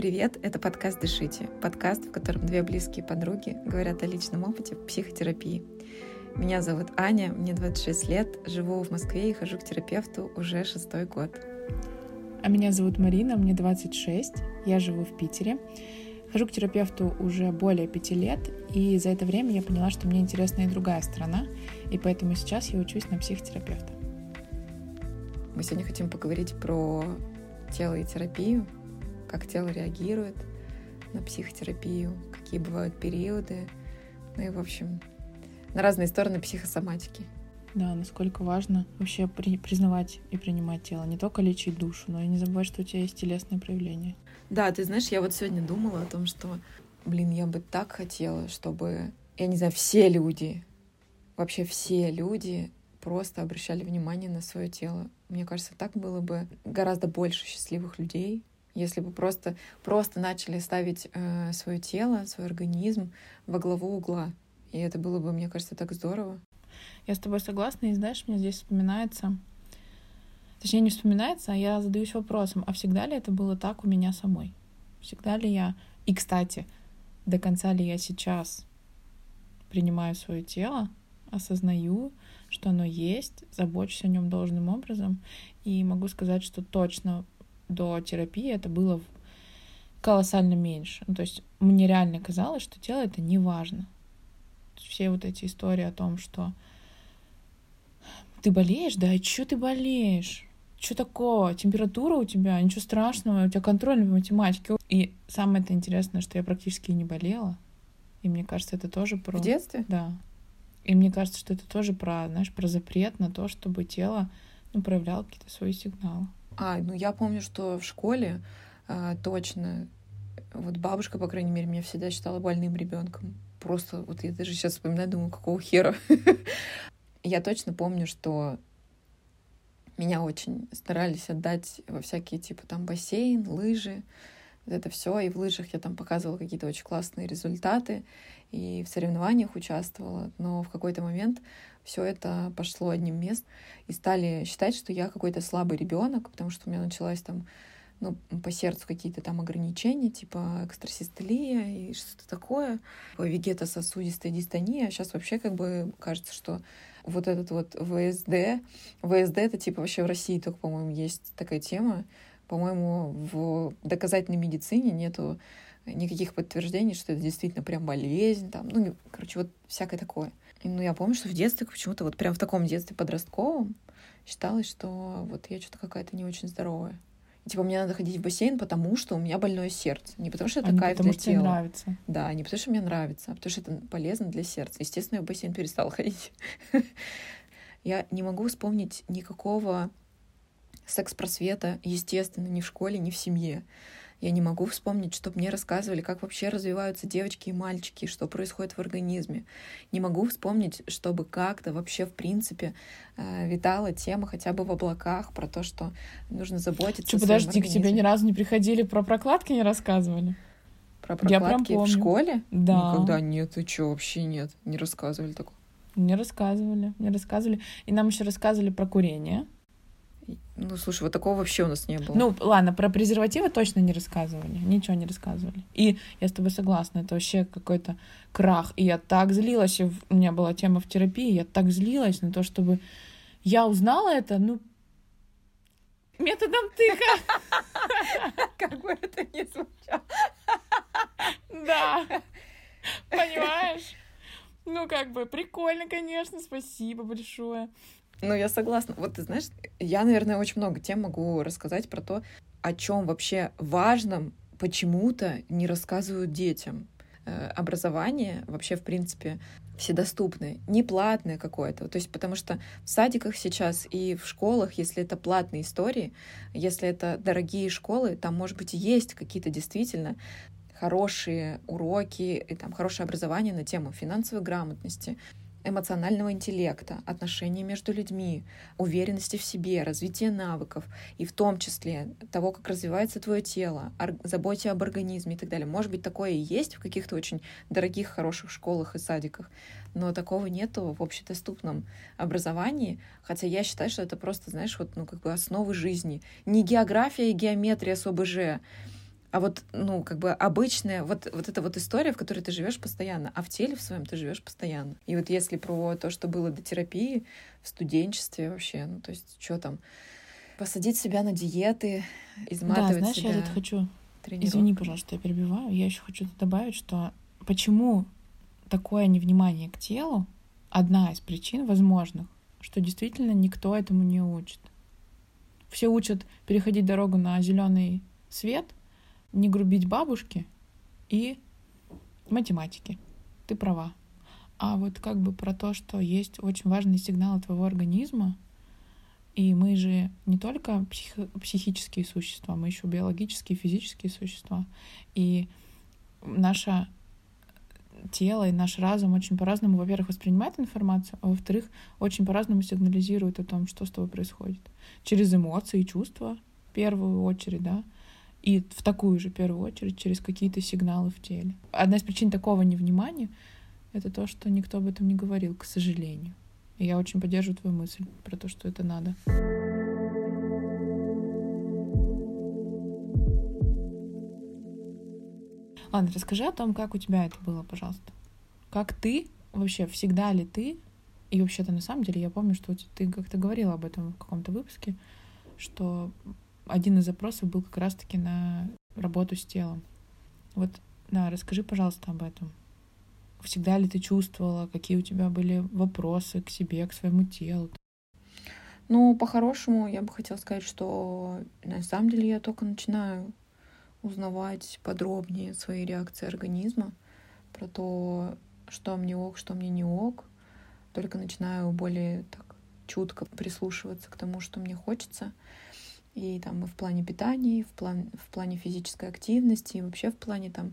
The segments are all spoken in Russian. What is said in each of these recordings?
Привет, это подкаст «Дышите», подкаст, в котором две близкие подруги говорят о личном опыте психотерапии. Меня зовут Аня, мне 26 лет, живу в Москве и хожу к терапевту уже шестой год. А меня зовут Марина, мне 26, я живу в Питере. Хожу к терапевту уже более пяти лет, и за это время я поняла, что мне интересна и другая сторона, и поэтому сейчас я учусь на психотерапевта. Мы сегодня хотим поговорить про тело и терапию, как тело реагирует на психотерапию, какие бывают периоды, ну и, в общем, на разные стороны психосоматики. Да, насколько важно вообще при, признавать и принимать тело, не только лечить душу, но и не забывать, что у тебя есть телесные проявления. Да, ты знаешь, я вот сегодня думала о том, что, блин, я бы так хотела, чтобы, я не знаю, все люди, вообще все люди просто обращали внимание на свое тело. Мне кажется, так было бы гораздо больше счастливых людей, если бы просто, просто начали ставить э, свое тело, свой организм во главу угла. И это было бы, мне кажется, так здорово. Я с тобой согласна, и знаешь, мне здесь вспоминается, точнее не вспоминается, а я задаюсь вопросом, а всегда ли это было так у меня самой? Всегда ли я... И, кстати, до конца ли я сейчас принимаю свое тело, осознаю, что оно есть, забочусь о нем должным образом, и могу сказать, что точно до терапии это было колоссально меньше. Ну, то есть мне реально казалось, что тело это не важно. Все вот эти истории о том, что ты болеешь, да, и что ты болеешь? Что такого? Температура у тебя, ничего страшного, у тебя контроль в математике. И самое это интересное, что я практически не болела. И мне кажется, это тоже про... В детстве? Да. И мне кажется, что это тоже про, знаешь, про запрет на то, чтобы тело ну, проявляло какие-то свои сигналы. А, ну я помню, что в школе а, точно, вот бабушка, по крайней мере, меня всегда считала больным ребенком. Просто вот я даже сейчас вспоминаю, думаю, какого хера. Я точно помню, что меня очень старались отдать во всякие типа там бассейн, лыжи, вот это все. И в лыжах я там показывала какие-то очень классные результаты и в соревнованиях участвовала. Но в какой-то момент все это пошло одним местом, и стали считать, что я какой-то слабый ребенок, потому что у меня началась там ну, по сердцу какие-то там ограничения, типа экстрасистолия и что-то такое, вегетососудистая дистония. А сейчас вообще как бы кажется, что вот этот вот ВСД, ВСД это типа вообще в России только, по-моему, есть такая тема. По-моему, в доказательной медицине нету никаких подтверждений, что это действительно прям болезнь, там, ну, короче, вот всякое такое. И, ну, я помню, что в детстве почему-то вот прям в таком детстве подростковом считалось, что вот я что-то какая-то не очень здоровая. И, типа, мне надо ходить в бассейн, потому что у меня больное сердце. Не потому что это а кайф потому, для что тела. нравится. Да, не потому что мне нравится, а потому что это полезно для сердца. Естественно, я в бассейн перестала ходить. Я не могу вспомнить никакого секс-просвета, естественно, ни в школе, ни в семье. Я не могу вспомнить, чтобы мне рассказывали, как вообще развиваются девочки и мальчики, что происходит в организме. Не могу вспомнить, чтобы как-то вообще, в принципе, э, витала тема хотя бы в облаках про то, что нужно заботиться что, подожди, к тебе ни разу не приходили, про прокладки не рассказывали? Про прокладки в школе? Да. Никогда нет, и что, вообще нет, не рассказывали такого. Не рассказывали, не рассказывали. И нам еще рассказывали про курение. Ну, слушай, вот такого вообще у нас не было. Ну, ладно, про презервативы точно не рассказывали. Ничего не рассказывали. И я с тобой согласна, это вообще какой-то крах. И я так злилась, и у меня была тема в терапии, я так злилась на то, чтобы я узнала это, ну, методом тыка. Как бы это ни звучало. Да. Понимаешь? Ну, как бы, прикольно, конечно, спасибо большое. Ну, я согласна. Вот ты знаешь, я, наверное, очень много тем могу рассказать про то, о чем вообще важном почему-то не рассказывают детям. Э, образование вообще, в принципе, вседоступное, не платное какое-то. То есть потому что в садиках сейчас и в школах, если это платные истории, если это дорогие школы, там, может быть, есть какие-то действительно хорошие уроки и там хорошее образование на тему финансовой грамотности, эмоционального интеллекта, отношений между людьми, уверенности в себе, развития навыков, и в том числе того, как развивается твое тело, заботе об организме и так далее. Может быть, такое и есть в каких-то очень дорогих, хороших школах и садиках, но такого нету в общедоступном образовании, хотя я считаю, что это просто, знаешь, вот, ну, как бы основы жизни. Не география и геометрия с ОБЖ, А вот, ну, как бы обычная, вот, вот эта вот история, в которой ты живешь постоянно, а в теле в своем ты живешь постоянно. И вот если про то, что было до терапии, в студенчестве вообще, ну, то есть, что там, посадить себя на диеты, изматывать да, знаешь, себя. я тут хочу... Извини, пожалуйста, я перебиваю. Я еще хочу добавить, что почему такое невнимание к телу одна из причин возможных, что действительно никто этому не учит. Все учат переходить дорогу на зеленый свет, не грубить бабушке и математики. Ты права. А вот как бы про то, что есть очень важные сигналы твоего организма, и мы же не только псих... психические существа, мы еще биологические, физические существа. И наше тело и наш разум очень по-разному, во-первых, воспринимает информацию, а во-вторых, очень по-разному сигнализирует о том, что с тобой происходит. Через эмоции и чувства, в первую очередь, да, и в такую же первую очередь через какие-то сигналы в теле. Одна из причин такого невнимания — это то, что никто об этом не говорил, к сожалению. И я очень поддерживаю твою мысль про то, что это надо. Ладно, расскажи о том, как у тебя это было, пожалуйста. Как ты, вообще, всегда ли ты, и вообще-то на самом деле я помню, что ты как-то говорила об этом в каком-то выпуске, что один из запросов был как раз-таки на работу с телом. Вот, да, расскажи, пожалуйста, об этом. Всегда ли ты чувствовала, какие у тебя были вопросы к себе, к своему телу? Ну, по-хорошему, я бы хотела сказать, что на самом деле я только начинаю узнавать подробнее свои реакции организма, про то, что мне ок, что мне не ок. Только начинаю более так чутко прислушиваться к тому, что мне хочется. И там и в плане питания, и в, план, в плане физической активности, и вообще в плане там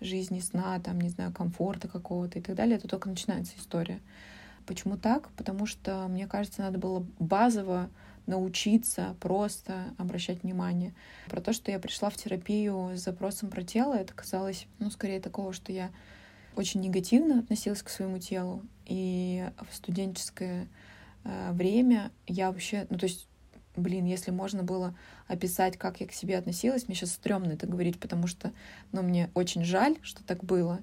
жизни, сна, там, не знаю, комфорта какого-то и так далее, это только начинается история. Почему так? Потому что, мне кажется, надо было базово научиться просто обращать внимание. Про то, что я пришла в терапию с запросом про тело, это казалось, ну, скорее такого, что я очень негативно относилась к своему телу. И в студенческое э, время я вообще, ну, то есть блин, если можно было описать, как я к себе относилась, мне сейчас стрёмно это говорить, потому что, ну, мне очень жаль, что так было,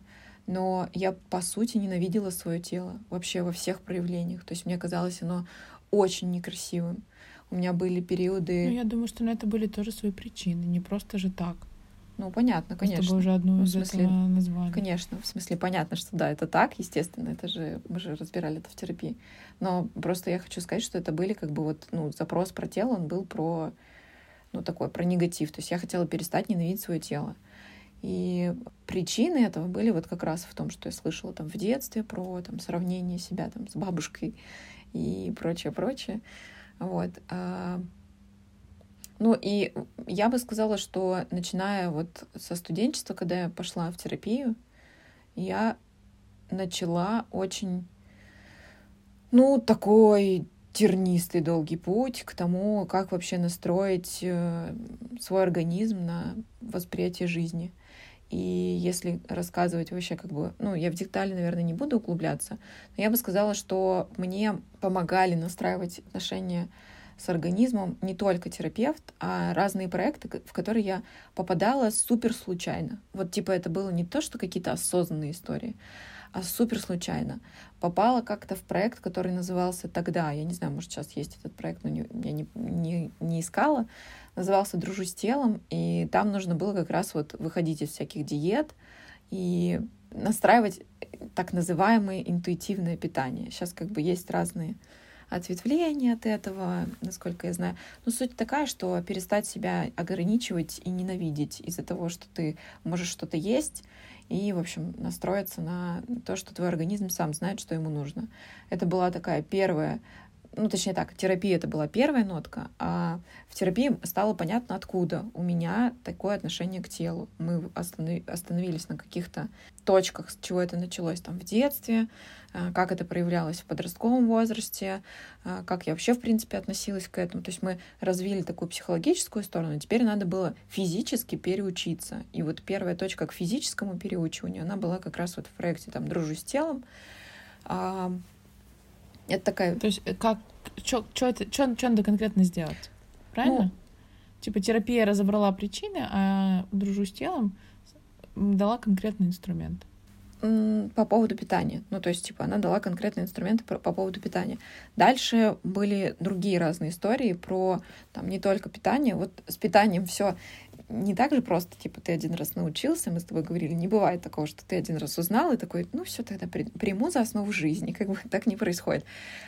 но я, по сути, ненавидела свое тело вообще во всех проявлениях. То есть мне казалось оно очень некрасивым. У меня были периоды... Ну, я думаю, что на это были тоже свои причины, не просто же так. Ну, понятно, конечно. С уже одну ну, из смысле, этого назвали. Конечно, в смысле, понятно, что да, это так, естественно, это же, мы же разбирали это в терапии. Но просто я хочу сказать, что это были как бы вот, ну, запрос про тело, он был про, ну, такой, про негатив. То есть я хотела перестать ненавидеть свое тело. И причины этого были вот как раз в том, что я слышала там в детстве про там сравнение себя там с бабушкой и прочее, прочее. Вот. Ну и я бы сказала, что начиная вот со студенчества, когда я пошла в терапию, я начала очень, ну, такой тернистый долгий путь к тому, как вообще настроить э, свой организм на восприятие жизни. И если рассказывать вообще как бы, ну, я в детали, наверное, не буду углубляться, но я бы сказала, что мне помогали настраивать отношения с организмом не только терапевт, а разные проекты, в которые я попадала супер случайно. Вот типа это было не то, что какие-то осознанные истории, а супер случайно. Попала как-то в проект, который назывался тогда, я не знаю, может сейчас есть этот проект, но не, я не, не, не искала, назывался «Дружу с телом», и там нужно было как раз вот выходить из всяких диет и настраивать так называемое интуитивное питание. Сейчас как бы есть разные ответвление от этого, насколько я знаю. Но суть такая, что перестать себя ограничивать и ненавидеть из-за того, что ты можешь что-то есть, и, в общем, настроиться на то, что твой организм сам знает, что ему нужно. Это была такая первая ну, точнее так, терапия это была первая нотка, а в терапии стало понятно, откуда у меня такое отношение к телу. Мы остановились на каких-то точках, с чего это началось там в детстве, а, как это проявлялось в подростковом возрасте, а, как я вообще, в принципе, относилась к этому. То есть мы развили такую психологическую сторону, теперь надо было физически переучиться. И вот первая точка к физическому переучиванию, она была как раз вот в проекте там «Дружу с телом», это такая... То есть э, как... Что это... Что надо конкретно сделать? Правильно? Ну, Типа терапия разобрала причины, а дружу с телом дала конкретный инструмент по поводу питания. Ну, то есть, типа, она дала конкретные инструменты по, по поводу питания. Дальше были другие разные истории про там не только питание. Вот с питанием все не так же просто, типа, ты один раз научился, мы с тобой говорили, не бывает такого, что ты один раз узнал и такой, ну, все тогда приму за основу жизни, как бы так не происходит.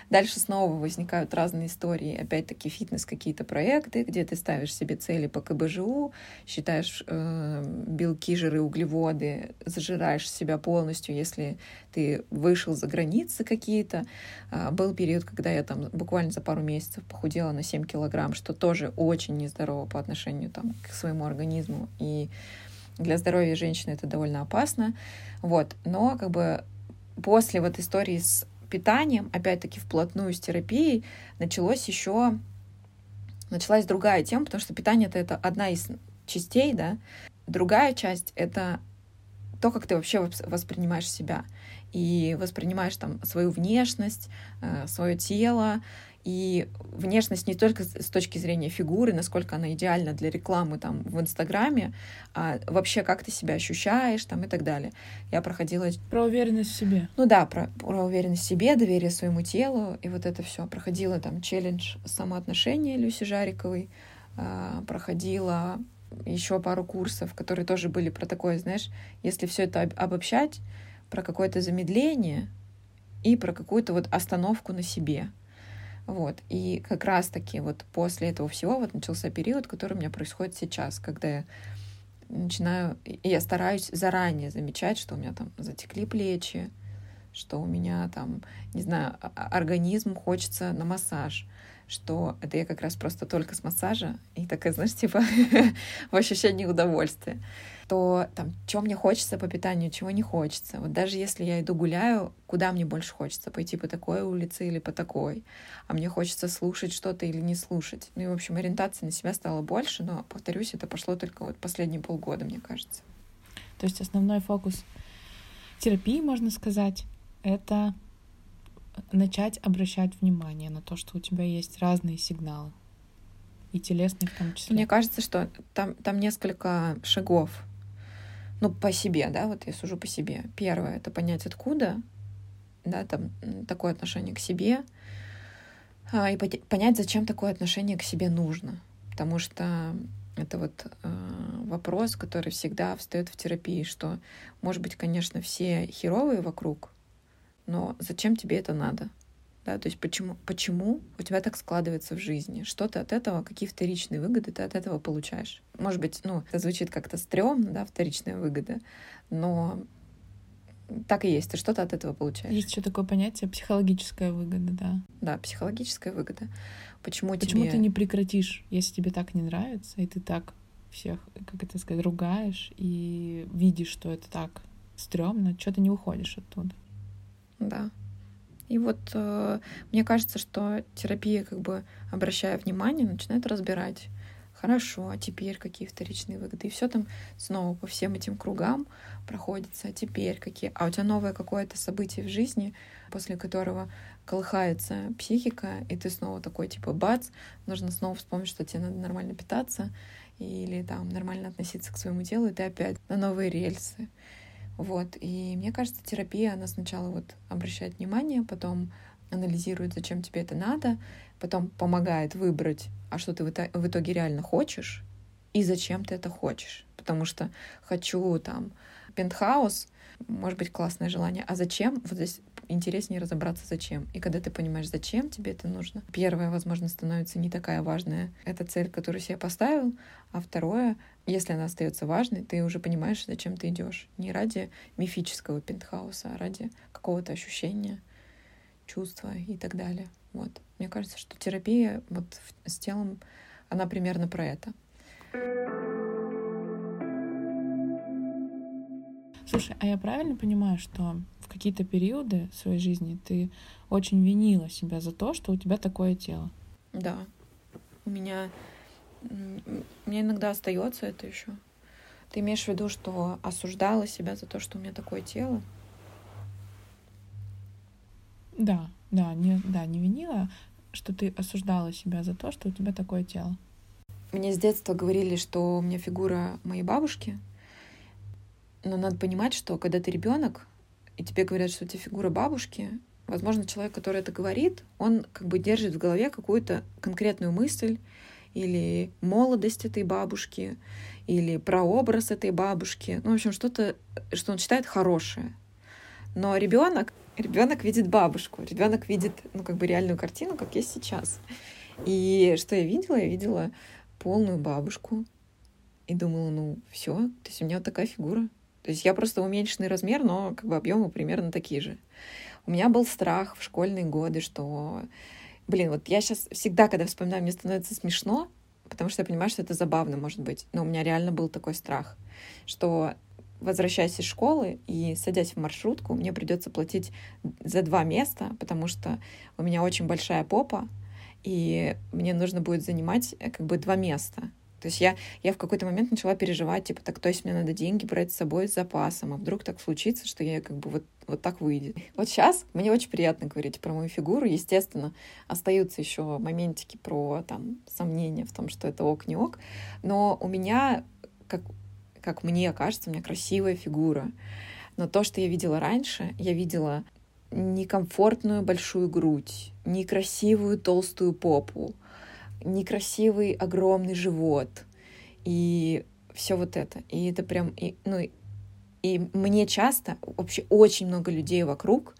Дальше снова возникают разные истории, опять-таки фитнес какие-то проекты, где ты ставишь себе цели по КБЖУ, считаешь э, белки, жиры, углеводы, зажираешь себя полностью, если ты вышел за границы какие-то. Э, был период, когда я там буквально за пару месяцев похудела на 7 килограмм, что тоже очень нездорово по отношению там, к своему организму, и для здоровья женщины это довольно опасно. Вот. Но как бы после вот истории с питанием, опять-таки вплотную с терапией, началось еще началась другая тема, потому что питание это, это одна из частей, да. Другая часть — это то, как ты вообще воспринимаешь себя и воспринимаешь там свою внешность, э, свое тело и внешность не только с точки зрения фигуры, насколько она идеальна для рекламы там в Инстаграме, а вообще как ты себя ощущаешь там и так далее. Я проходила... Про уверенность в себе. Ну да, про, про уверенность в себе, доверие своему телу и вот это все. Проходила там челлендж самоотношения Люси Жариковой, а, проходила еще пару курсов, которые тоже были про такое, знаешь, если все это обобщать, про какое-то замедление и про какую-то вот остановку на себе. Вот. И как раз-таки вот после этого всего вот начался период, который у меня происходит сейчас, когда я начинаю, и я стараюсь заранее замечать, что у меня там затекли плечи, что у меня там, не знаю, организм хочется на массаж, что это я как раз просто только с массажа, и такая, знаешь, типа в ощущении удовольствия то там, что мне хочется по питанию, чего не хочется. Вот даже если я иду гуляю, куда мне больше хочется? Пойти по такой улице или по такой? А мне хочется слушать что-то или не слушать. Ну и, в общем, ориентация на себя стала больше, но, повторюсь, это пошло только вот последние полгода, мне кажется. То есть основной фокус терапии, можно сказать, это начать обращать внимание на то, что у тебя есть разные сигналы. И телесные в том числе. Мне кажется, что там, там несколько шагов ну, по себе, да, вот я сужу по себе. Первое — это понять, откуда, да, там такое отношение к себе, а, и понять, зачем такое отношение к себе нужно. Потому что это вот э, вопрос, который всегда встает в терапии, что, может быть, конечно, все херовые вокруг, но зачем тебе это надо? Да, то есть почему, почему у тебя так складывается в жизни? Что ты от этого, какие вторичные выгоды ты от этого получаешь? Может быть, ну, это звучит как-то стрёмно, да, вторичная выгода, но так и есть, ты что-то от этого получаешь. Есть еще такое понятие психологическая выгода, да. Да, психологическая выгода. Почему, Почему тебе... ты не прекратишь, если тебе так не нравится, и ты так всех, как это сказать, ругаешь, и видишь, что это так стрёмно, что ты не уходишь оттуда. Да. И вот э, мне кажется, что терапия, как бы обращая внимание, начинает разбирать. Хорошо, а теперь какие вторичные выгоды? И все там снова по всем этим кругам проходится. А теперь какие? А у тебя новое какое-то событие в жизни, после которого колыхается психика, и ты снова такой, типа, бац, нужно снова вспомнить, что тебе надо нормально питаться или там нормально относиться к своему телу, и ты опять на новые рельсы. Вот. И мне кажется, терапия, она сначала вот обращает внимание, потом анализирует, зачем тебе это надо, потом помогает выбрать, а что ты в итоге реально хочешь и зачем ты это хочешь. Потому что хочу там пентхаус, может быть, классное желание, а зачем? Вот здесь интереснее разобраться, зачем. И когда ты понимаешь, зачем тебе это нужно, первое, возможно, становится не такая важная эта цель, которую себе поставил, а второе, если она остается важной, ты уже понимаешь, зачем ты идешь. Не ради мифического пентхауса, а ради какого-то ощущения, чувства и так далее. Вот. Мне кажется, что терапия вот с телом, она примерно про это. Слушай, а я правильно понимаю, что в какие-то периоды своей жизни ты очень винила себя за то, что у тебя такое тело? Да. У меня, меня иногда остается это еще. Ты имеешь в виду, что осуждала себя за то, что у меня такое тело? Да, да, не, да, не винила, что ты осуждала себя за то, что у тебя такое тело. Мне с детства говорили, что у меня фигура моей бабушки. Но надо понимать, что когда ты ребенок, и тебе говорят, что у тебя фигура бабушки, возможно, человек, который это говорит, он как бы держит в голове какую-то конкретную мысль или молодость этой бабушки, или прообраз этой бабушки. Ну, в общем, что-то, что он считает хорошее. Но ребенок, ребенок видит бабушку, ребенок видит, ну, как бы реальную картину, как есть сейчас. И что я видела? Я видела полную бабушку и думала, ну, все, то есть у меня вот такая фигура. То есть я просто уменьшенный размер, но как бы объемы примерно такие же. У меня был страх в школьные годы, что, блин, вот я сейчас всегда, когда вспоминаю, мне становится смешно, потому что я понимаю, что это забавно, может быть. Но у меня реально был такой страх, что возвращаясь из школы и садясь в маршрутку, мне придется платить за два места, потому что у меня очень большая попа, и мне нужно будет занимать э, как бы два места. То есть я, я в какой-то момент начала переживать, типа, так, то есть мне надо деньги брать с собой с запасом, а вдруг так случится, что я как бы вот, вот так выйдет. Вот сейчас мне очень приятно говорить про мою фигуру. Естественно, остаются еще моментики про там сомнения в том, что это ок, не ок. Но у меня, как, как мне кажется, у меня красивая фигура. Но то, что я видела раньше, я видела некомфортную большую грудь, некрасивую толстую попу, некрасивый огромный живот и все вот это. И это прям, и, ну, и мне часто, вообще очень много людей вокруг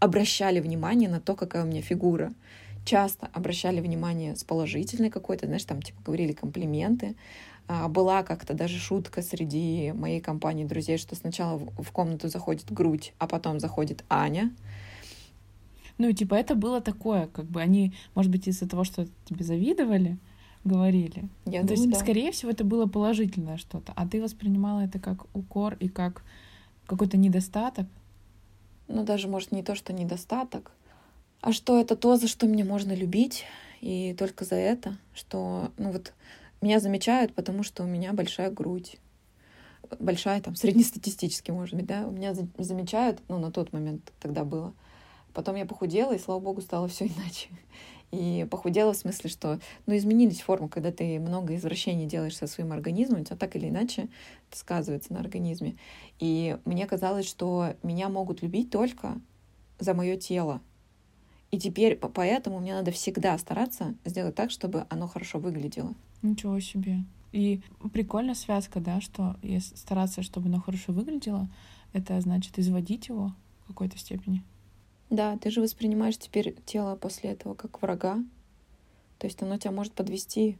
обращали внимание на то, какая у меня фигура. Часто обращали внимание с положительной какой-то, знаешь, там типа говорили комплименты. А, была как-то даже шутка среди моей компании друзей, что сначала в комнату заходит грудь, а потом заходит Аня. Ну, типа, это было такое, как бы они, может быть, из-за того, что тебе завидовали, говорили. Я ну, думаю, То есть, да. скорее всего, это было положительное что-то, а ты воспринимала это как укор и как какой-то недостаток. Ну, даже, может, не то, что недостаток, а что это то, за что меня можно любить, и только за это, что, ну вот, меня замечают, потому что у меня большая грудь. Большая, там, среднестатистически, может быть, да. У меня замечают, ну, на тот момент тогда было — Потом я похудела, и, слава богу, стало все иначе. И похудела в смысле, что ну, изменились формы, когда ты много извращений делаешь со своим организмом, у тебя так или иначе это сказывается на организме. И мне казалось, что меня могут любить только за мое тело. И теперь поэтому мне надо всегда стараться сделать так, чтобы оно хорошо выглядело. Ничего себе. И прикольная связка, да, что стараться, чтобы оно хорошо выглядело, это значит изводить его в какой-то степени. Да, ты же воспринимаешь теперь тело после этого как врага. То есть оно тебя может подвести.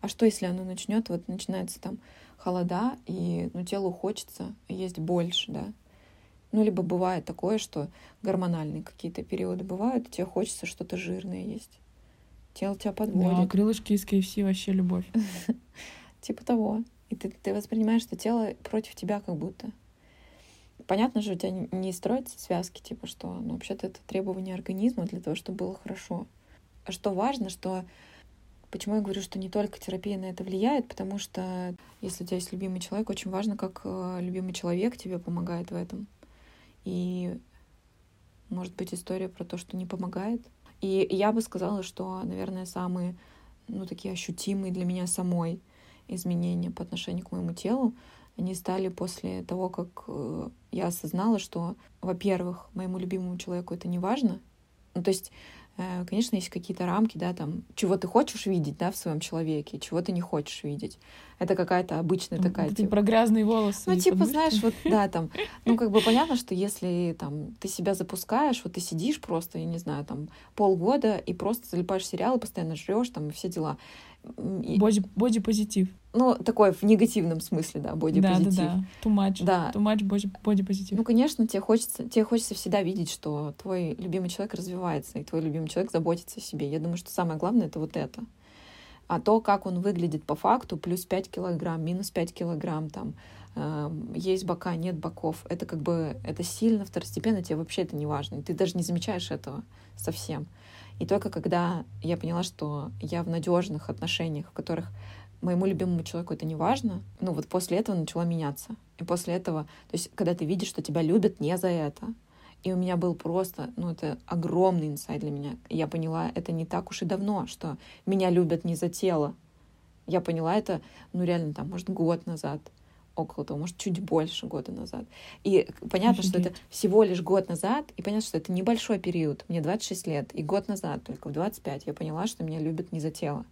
А что, если оно начнет, вот начинается там холода, и ну, телу хочется есть больше, да? Ну, либо бывает такое, что гормональные какие-то периоды бывают, и тебе хочется что-то жирное есть. Тело тебя подводит. Да, крылышки из KFC вообще любовь. Типа того. И ты, ты воспринимаешь, что тело против тебя как будто. Понятно же, у тебя не строятся связки, типа, что, ну, вообще-то это требование организма для того, чтобы было хорошо. А что важно, что Почему я говорю, что не только терапия на это влияет, потому что если у тебя есть любимый человек, очень важно, как э, любимый человек тебе помогает в этом. И может быть история про то, что не помогает. И я бы сказала, что, наверное, самые, ну, такие ощутимые для меня самой изменения по отношению к моему телу они стали после того, как э, я осознала, что, во-первых, моему любимому человеку это не важно. Ну, то есть, э, конечно, есть какие-то рамки, да, там, чего ты хочешь видеть, да, в своем человеке, чего ты не хочешь видеть. Это какая-то обычная такая... Ты типа... про грязные волосы. Ну, типа, знаешь, вот, да, там, ну, как бы понятно, что если там ты себя запускаешь, вот ты сидишь просто, я не знаю, там, полгода и просто залипаешь сериалы, постоянно жрешь, там, и все дела. Боди-позитив. Ну, такой в негативном смысле, да, боди-позитив. Да, да, да. Too much. Да. Too much боди-позитив. Ну, конечно, тебе хочется, тебе хочется всегда видеть, что твой любимый человек развивается, и твой любимый человек заботится о себе. Я думаю, что самое главное — это вот это. А то, как он выглядит по факту, плюс 5 килограмм, минус 5 килограмм, там, э, есть бока, нет боков, это как бы, это сильно второстепенно, тебе вообще это не важно. Ты даже не замечаешь этого совсем. И только когда я поняла, что я в надежных отношениях, в которых моему любимому человеку это не важно, ну вот после этого начала меняться. И после этого, то есть когда ты видишь, что тебя любят не за это, и у меня был просто, ну, это огромный инсайт для меня. Я поняла, это не так уж и давно, что меня любят не за тело, Я поняла это, ну, реально, там, может, год назад, около того, может, чуть больше года назад. И понятно, Офигеть. что это всего лишь год назад, и понятно, что это небольшой период. Мне 26 лет, и год назад, только в 25, я поняла, что меня любят не за тело.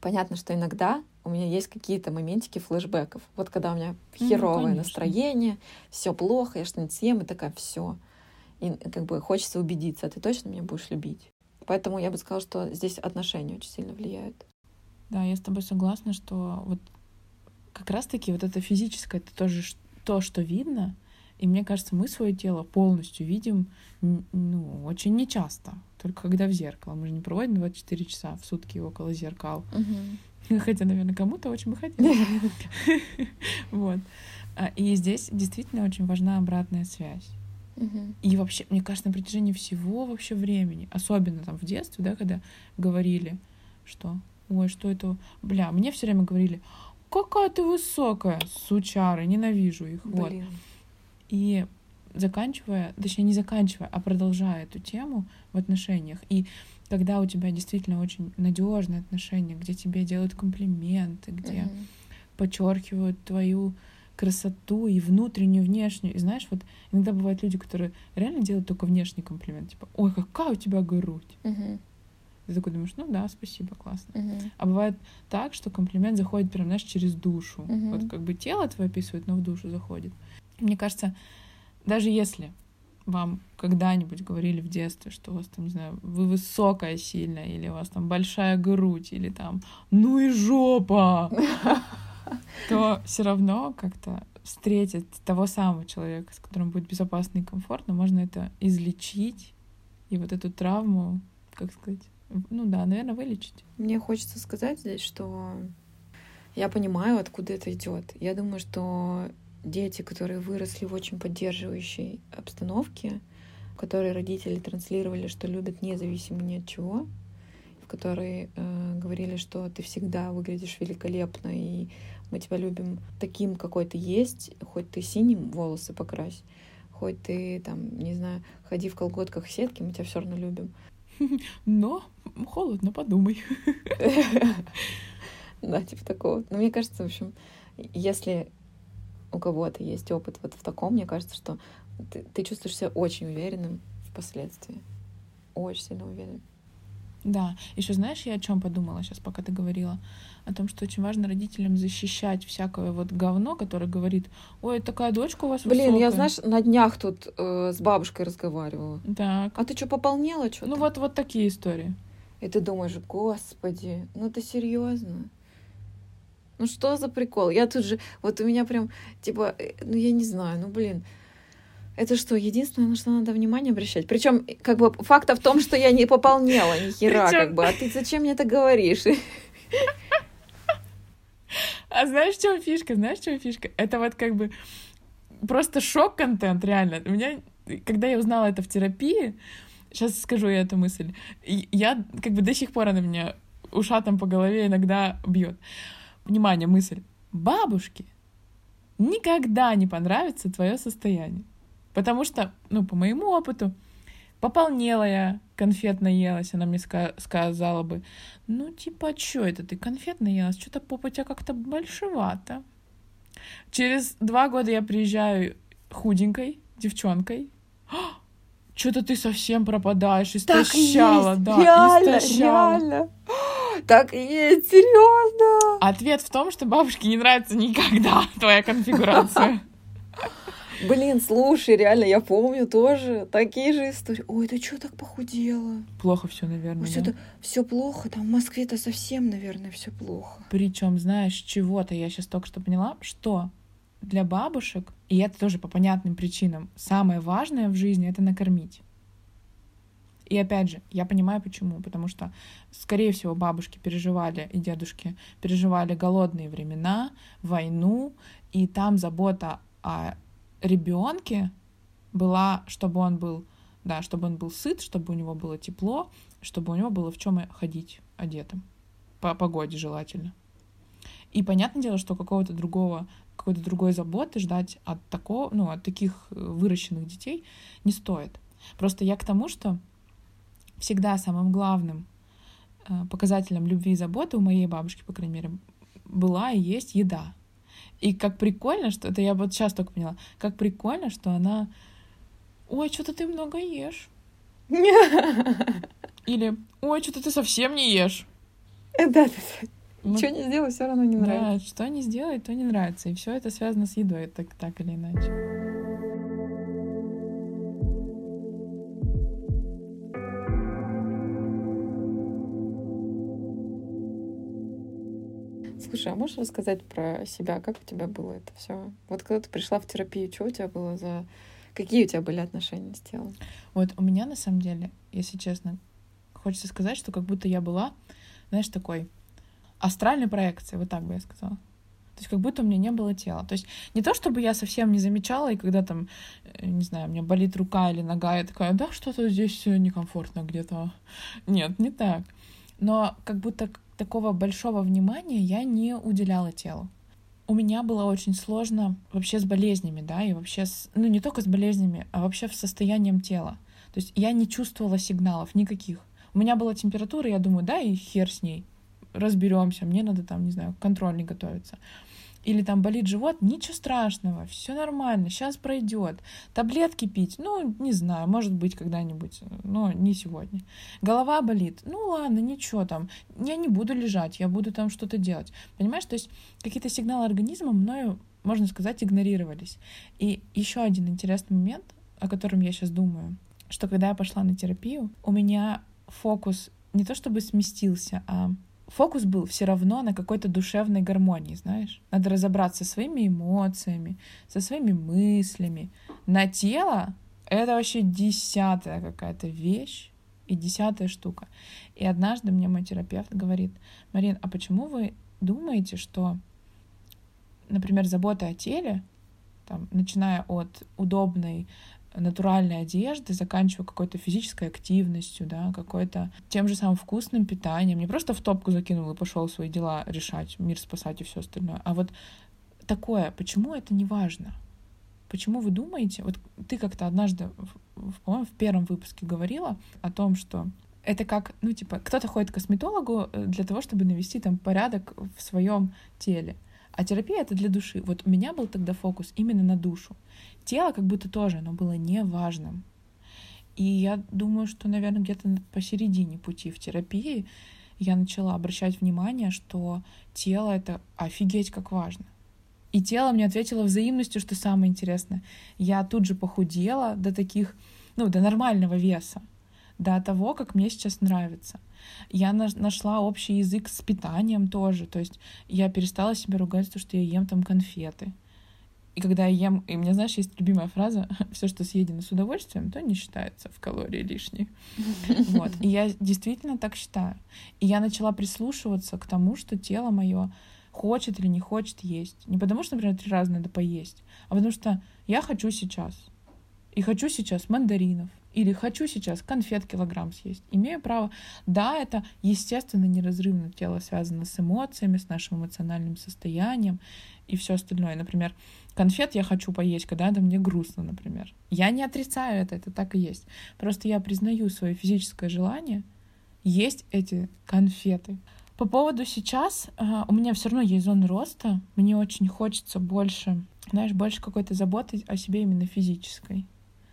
Понятно, что иногда у меня есть какие-то моментики флешбеков. Вот когда у меня херовое ну, настроение, все плохо, я что-нибудь съем, и такая, все. И как бы хочется убедиться, а ты точно меня будешь любить? Поэтому я бы сказала, что здесь отношения очень сильно влияют. Да, я с тобой согласна, что вот как раз-таки вот это физическое, это тоже то, что видно, и мне кажется, мы свое тело полностью видим, ну, очень нечасто, только когда в зеркало. Мы же не проводим 24 часа в сутки около зеркал. Хотя, наверное, кому-то очень бы хотелось. Вот. А, и здесь действительно очень важна обратная связь. И вообще, мне кажется, на протяжении всего вообще времени, особенно там в детстве, да, когда говорили, что, ой, что это, бля, мне все время говорили, какая ты высокая, сучары, ненавижу их. Блин. Вот. И заканчивая, точнее не заканчивая, а продолжая эту тему в отношениях. И когда у тебя действительно очень надежные отношения, где тебе делают комплименты, где mm-hmm. подчеркивают твою красоту и внутреннюю, и внешнюю. И знаешь, вот иногда бывают люди, которые реально делают только внешний комплимент, типа, ой, какая у тебя грудь. Mm-hmm. Ты такой думаешь, ну да, спасибо, классно. Uh-huh. А бывает так, что комплимент заходит прям, знаешь, через душу. Uh-huh. Вот как бы тело твое описывает, но в душу заходит. Мне кажется, даже если вам когда-нибудь говорили в детстве, что у вас там, не знаю, вы высокая сильная, или у вас там большая грудь, или там, ну и жопа, то все равно как-то встретить того самого человека, с которым будет безопасно и комфортно, можно это излечить и вот эту травму, как сказать, ну да, наверное, вылечить. Мне хочется сказать здесь, что я понимаю, откуда это идет. Я думаю, что дети, которые выросли в очень поддерживающей обстановке, в которой родители транслировали, что любят независимо ни от чего, в которой э, говорили, что ты всегда выглядишь великолепно, и мы тебя любим таким, какой ты есть, хоть ты синим волосы покрась, хоть ты там, не знаю, ходи в колготках в сетке, мы тебя все равно любим. Но холодно, подумай. Да, типа такого. Но мне кажется, в общем, если у кого-то есть опыт вот в таком, мне кажется, что ты, ты чувствуешь себя очень уверенным впоследствии. Очень сильно уверенным. Да, еще знаешь, я о чем подумала сейчас, пока ты говорила? О том, что очень важно родителям защищать всякое вот говно, которое говорит, ой, такая дочка у вас Блин, высокая. я, знаешь, на днях тут э, с бабушкой разговаривала. Так. А ты что, пополнела что-то? Ну вот, вот такие истории. И ты думаешь, господи, ну ты серьезно? Ну что за прикол? Я тут же, вот у меня прям, типа, э, ну я не знаю, ну блин, это что, единственное, на что надо внимание обращать? Причем, как бы, факт в том, что я не пополнела ни хера, Причем... как бы. А ты зачем мне это говоришь? А знаешь, в чем фишка? Знаешь, в чем фишка? Это вот как бы просто шок-контент, реально. У меня, когда я узнала это в терапии, сейчас скажу я эту мысль, я как бы до сих пор она меня ушатом по голове иногда бьет. Внимание, мысль. Бабушке никогда не понравится твое состояние. Потому что, ну, по моему опыту, пополнела я, конфет наелась, она мне ска- сказала бы, ну, типа, что это ты конфет наелась? Что-то попа у тебя как-то большевато. Через два года я приезжаю худенькой девчонкой. Что-то ты совсем пропадаешь, истощала, так да, реально, истощала. Реально. Так и есть, серьезно. Ответ в том, что бабушке не нравится никогда твоя конфигурация. Блин, слушай, реально, я помню тоже такие же истории. Ой, ты что так похудела? Плохо все, наверное. Все да? все плохо. Там в Москве-то совсем, наверное, все плохо. Причем, знаешь, чего-то я сейчас только что поняла, что для бабушек, и это тоже по понятным причинам, самое важное в жизни это накормить. И опять же, я понимаю почему. Потому что, скорее всего, бабушки переживали и дедушки переживали голодные времена, войну, и там забота о ребенке была, чтобы он был, да, чтобы он был сыт, чтобы у него было тепло, чтобы у него было в чем ходить одетым. По погоде желательно. И понятное дело, что какого-то другого, какой-то другой заботы ждать от такого, ну, от таких э, выращенных детей не стоит. Просто я к тому, что всегда самым главным э, показателем любви и заботы у моей бабушки, по крайней мере, была и есть еда. И как прикольно, что это я вот сейчас только поняла, как прикольно, что она, ой, что-то ты много ешь. Или, ой, что-то ты совсем не ешь. Да, да, да. Ну, что не сделай, все равно не нравится. Да, что не сделай, то не нравится. И все это связано с едой, так, так или иначе. Слушай, а можешь рассказать про себя, как у тебя было это все? Вот когда ты пришла в терапию, что у тебя было за... Какие у тебя были отношения с телом? Вот у меня, на самом деле, если честно, хочется сказать, что как будто я была, знаешь, такой астральной проекции, вот так бы я сказала. То есть как будто у меня не было тела. То есть не то, чтобы я совсем не замечала, и когда там, э, не знаю, у меня болит рука или нога, я такая, да, что-то здесь некомфортно где-то. Нет, не так. Но как будто такого большого внимания я не уделяла телу. У меня было очень сложно вообще с болезнями, да, и вообще с, ну не только с болезнями, а вообще с состоянием тела. То есть я не чувствовала сигналов никаких. У меня была температура, я думаю, да, и хер с ней разберемся, мне надо там, не знаю, контрольный готовиться. Или там болит живот, ничего страшного, все нормально, сейчас пройдет. Таблетки пить, ну, не знаю, может быть когда-нибудь, но не сегодня. Голова болит, ну ладно, ничего там, я не буду лежать, я буду там что-то делать. Понимаешь, то есть какие-то сигналы организма мною, можно сказать, игнорировались. И еще один интересный момент, о котором я сейчас думаю, что когда я пошла на терапию, у меня фокус не то чтобы сместился, а фокус был все равно на какой-то душевной гармонии, знаешь. Надо разобраться со своими эмоциями, со своими мыслями. На тело это вообще десятая какая-то вещь и десятая штука. И однажды мне мой терапевт говорит, Марин, а почему вы думаете, что, например, забота о теле, там, начиная от удобной натуральной одежды, заканчивая какой-то физической активностью, да, какой-то тем же самым вкусным питанием. Не просто в топку закинул и пошел свои дела решать, мир спасать и все остальное. А вот такое, почему это не важно? Почему вы думаете, вот ты как-то однажды, по-моему, в первом выпуске говорила о том, что это как, ну, типа, кто-то ходит к косметологу э, для того, чтобы навести там порядок в своем теле. А терапия — это для души. Вот у меня был тогда фокус именно на душу. Тело как будто тоже, оно было неважным. И я думаю, что, наверное, где-то посередине пути в терапии я начала обращать внимание, что тело — это офигеть как важно. И тело мне ответило взаимностью, что самое интересное. Я тут же похудела до таких, ну, до нормального веса, до того, как мне сейчас нравится. Я нашла общий язык с питанием тоже. То есть я перестала себя ругать то, что я ем там конфеты. И когда я ем, и у меня, знаешь, есть любимая фраза, все, что съедено с удовольствием, то не считается в калории лишней. Вот. И я действительно так считаю. И я начала прислушиваться к тому, что тело мое хочет или не хочет есть. Не потому что, например, три раза надо поесть, а потому что я хочу сейчас. И хочу сейчас мандаринов. Или хочу сейчас конфет килограмм съесть. Имею право. Да, это, естественно, неразрывно тело связано с эмоциями, с нашим эмоциональным состоянием и все остальное. Например, конфет я хочу поесть, когда это мне грустно, например. Я не отрицаю это, это так и есть. Просто я признаю свое физическое желание есть эти конфеты. По поводу сейчас, uh, у меня все равно есть зона роста. Мне очень хочется больше, знаешь, больше какой-то заботы о себе именно физической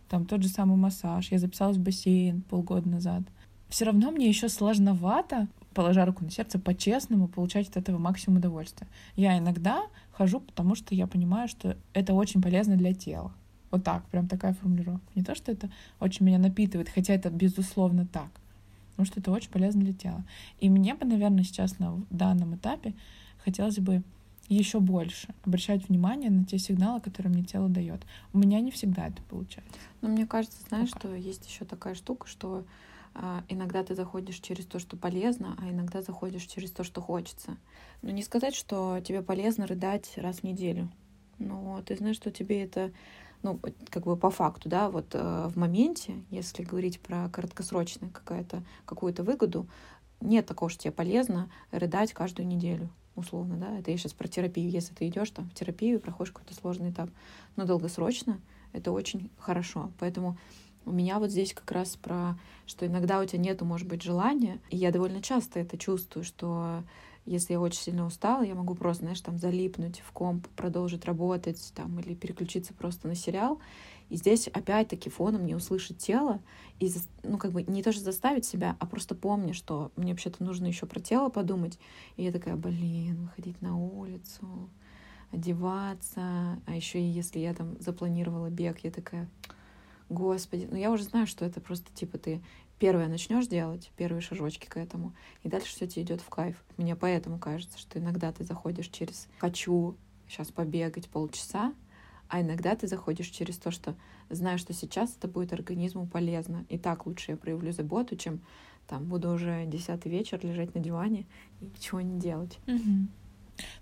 там тот же самый массаж. Я записалась в бассейн полгода назад. Все равно мне еще сложновато, положа руку на сердце, по-честному получать от этого максимум удовольствия. Я иногда хожу, потому что я понимаю, что это очень полезно для тела. Вот так, прям такая формулировка. Не то, что это очень меня напитывает, хотя это безусловно так. Потому что это очень полезно для тела. И мне бы, наверное, сейчас на данном этапе хотелось бы еще больше обращать внимание на те сигналы, которые мне тело дает. У меня не всегда это получается. Но мне кажется, знаешь, Пока. что есть еще такая штука, что э, иногда ты заходишь через то, что полезно, а иногда заходишь через то, что хочется. Но не сказать, что тебе полезно рыдать раз в неделю. Но ты знаешь, что тебе это ну, как бы по факту, да, вот э, в моменте, если говорить про краткосрочную какая-то, какую-то выгоду, нет такого, что тебе полезно рыдать каждую неделю условно, да, это я сейчас про терапию, если ты идешь там в терапию, проходишь какой-то сложный этап, но долгосрочно это очень хорошо, поэтому у меня вот здесь как раз про, что иногда у тебя нету, может быть, желания, и я довольно часто это чувствую, что Если я очень сильно устала, я могу просто, знаешь, там залипнуть в комп, продолжить работать там или переключиться просто на сериал. И здесь опять-таки фоном не услышать тело и, ну, как бы не то, что заставить себя, а просто помни, что мне вообще-то нужно еще про тело подумать. И я такая, блин, выходить на улицу, одеваться. А еще и если я там запланировала бег, я такая, господи, ну я уже знаю, что это просто типа ты первое начнешь делать, первые шажочки к этому, и дальше все тебе идет в кайф. Мне поэтому кажется, что иногда ты заходишь через «хочу сейчас побегать полчаса», а иногда ты заходишь через то, что знаю, что сейчас это будет организму полезно. И так лучше я проявлю заботу, чем там буду уже десятый вечер лежать на диване и ничего не делать. Угу.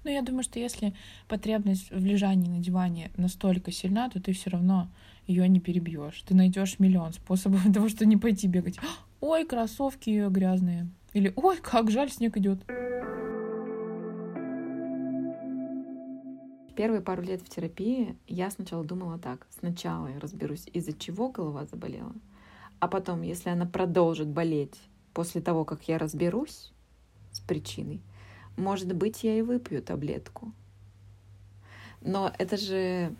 Ну, я думаю, что если потребность в лежании на диване настолько сильна, то ты все равно ее не перебьешь. Ты найдешь миллион способов того, что не пойти бегать. Ой, кроссовки грязные. Или ой, как жаль, снег идет. Первые пару лет в терапии я сначала думала так. Сначала я разберусь, из-за чего голова заболела. А потом, если она продолжит болеть после того, как я разберусь с причиной, может быть, я и выпью таблетку. Но это же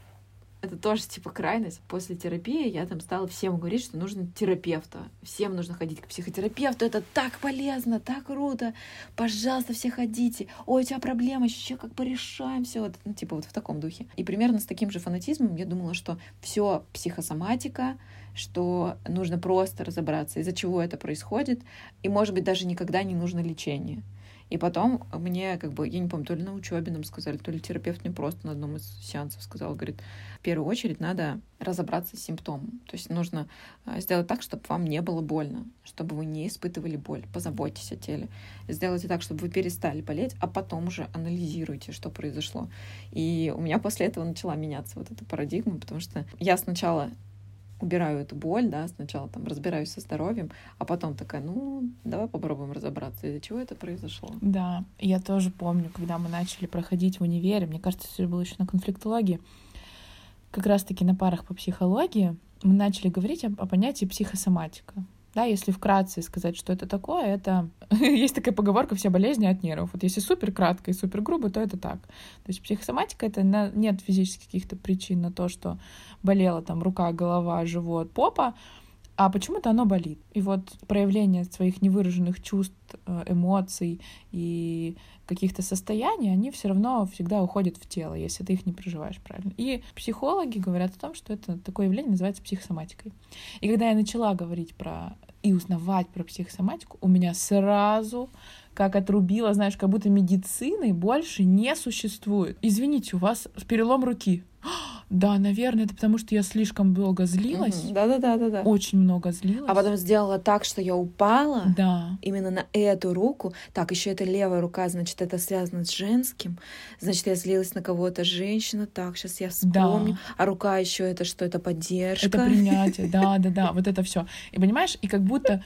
это тоже типа крайность. После терапии я там стала всем говорить, что нужно терапевта. Всем нужно ходить к психотерапевту. Это так полезно, так круто. Пожалуйста, все ходите. Ой, у тебя проблемы, еще как порешаем все. Вот, ну, типа вот в таком духе. И примерно с таким же фанатизмом я думала, что все психосоматика, что нужно просто разобраться, из-за чего это происходит. И, может быть, даже никогда не нужно лечение. И потом мне, как бы, я не помню, то ли на учебе нам сказали, то ли терапевт мне просто на одном из сеансов сказал, говорит, в первую очередь надо разобраться с симптомом. То есть нужно а, сделать так, чтобы вам не было больно, чтобы вы не испытывали боль. Позаботьтесь о теле. Сделайте так, чтобы вы перестали болеть, а потом уже анализируйте, что произошло. И у меня после этого начала меняться вот эта парадигма, потому что я сначала убираю эту боль, да, сначала там разбираюсь со здоровьем, а потом такая, ну, давай попробуем разобраться, из-за чего это произошло. Да, я тоже помню, когда мы начали проходить в универе, мне кажется, это было еще на конфликтологии, как раз-таки на парах по психологии мы начали говорить о, о понятии психосоматика. Да, если вкратце сказать, что это такое, это есть такая поговорка «все болезни от нервов». Вот если супер кратко и супер грубо, то это так. То есть психосоматика — это на... нет физических каких-то причин на то, что болела там рука, голова, живот, попа, а почему-то оно болит. И вот проявление своих невыраженных чувств, э, эмоций и каких-то состояний, они все равно всегда уходят в тело, если ты их не проживаешь правильно. И психологи говорят о том, что это такое явление называется психосоматикой. И когда я начала говорить про и узнавать про психосоматику, у меня сразу как отрубило, знаешь, как будто медицины больше не существует. Извините, у вас перелом руки. Да, наверное, это потому, что я слишком долго злилась. Да-да-да, да, да. Очень много злилась. А потом сделала так, что я упала. Да. Именно на эту руку. Так, еще это левая рука, значит, это связано с женским. Значит, я злилась на кого-то женщина. Так, сейчас я вспомню. Да. А рука еще это что? Это поддержка. Это принятие, да, да, да. Вот это все. И понимаешь, и как будто,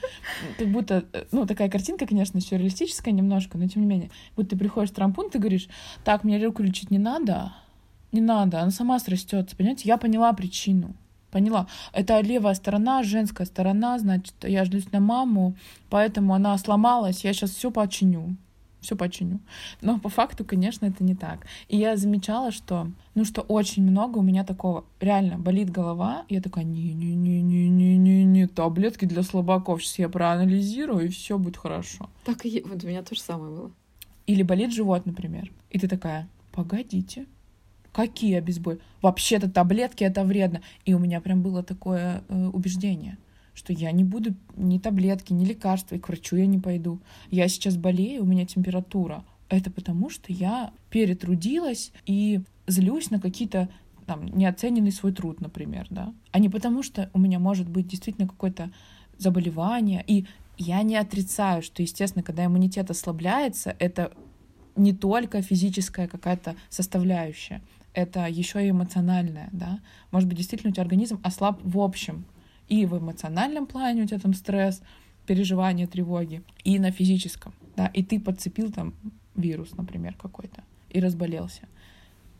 как будто, ну, такая картинка, конечно, сюрреалистическая немножко, но тем не менее. Вот ты приходишь в трампун, ты говоришь, так, мне руку лечить не надо, не надо, она сама срастется, понимаете? Я поняла причину. Поняла. Это левая сторона, женская сторона, значит, я ждусь на маму, поэтому она сломалась, я сейчас все починю. Все починю. Но по факту, конечно, это не так. И я замечала, что, ну, что очень много у меня такого. Реально, болит голова. Я такая, не-не-не-не-не-не-не, таблетки для слабаков. Сейчас я проанализирую, и все будет хорошо. Так и вот у меня то же самое было. Или болит живот, например. И ты такая, погодите, Какие обезболивающие? Вообще-то таблетки это вредно. И у меня прям было такое э, убеждение, что я не буду ни таблетки, ни лекарства, и к врачу я не пойду. Я сейчас болею, у меня температура. Это потому, что я перетрудилась и злюсь на какие-то там неоцененный свой труд, например, да, а не потому, что у меня может быть действительно какое-то заболевание. И я не отрицаю, что, естественно, когда иммунитет ослабляется, это не только физическая какая-то составляющая это еще и эмоциональное, да. Может быть, действительно у тебя организм ослаб в общем. И в эмоциональном плане у тебя там стресс, переживания, тревоги, и на физическом, да. И ты подцепил там вирус, например, какой-то, и разболелся.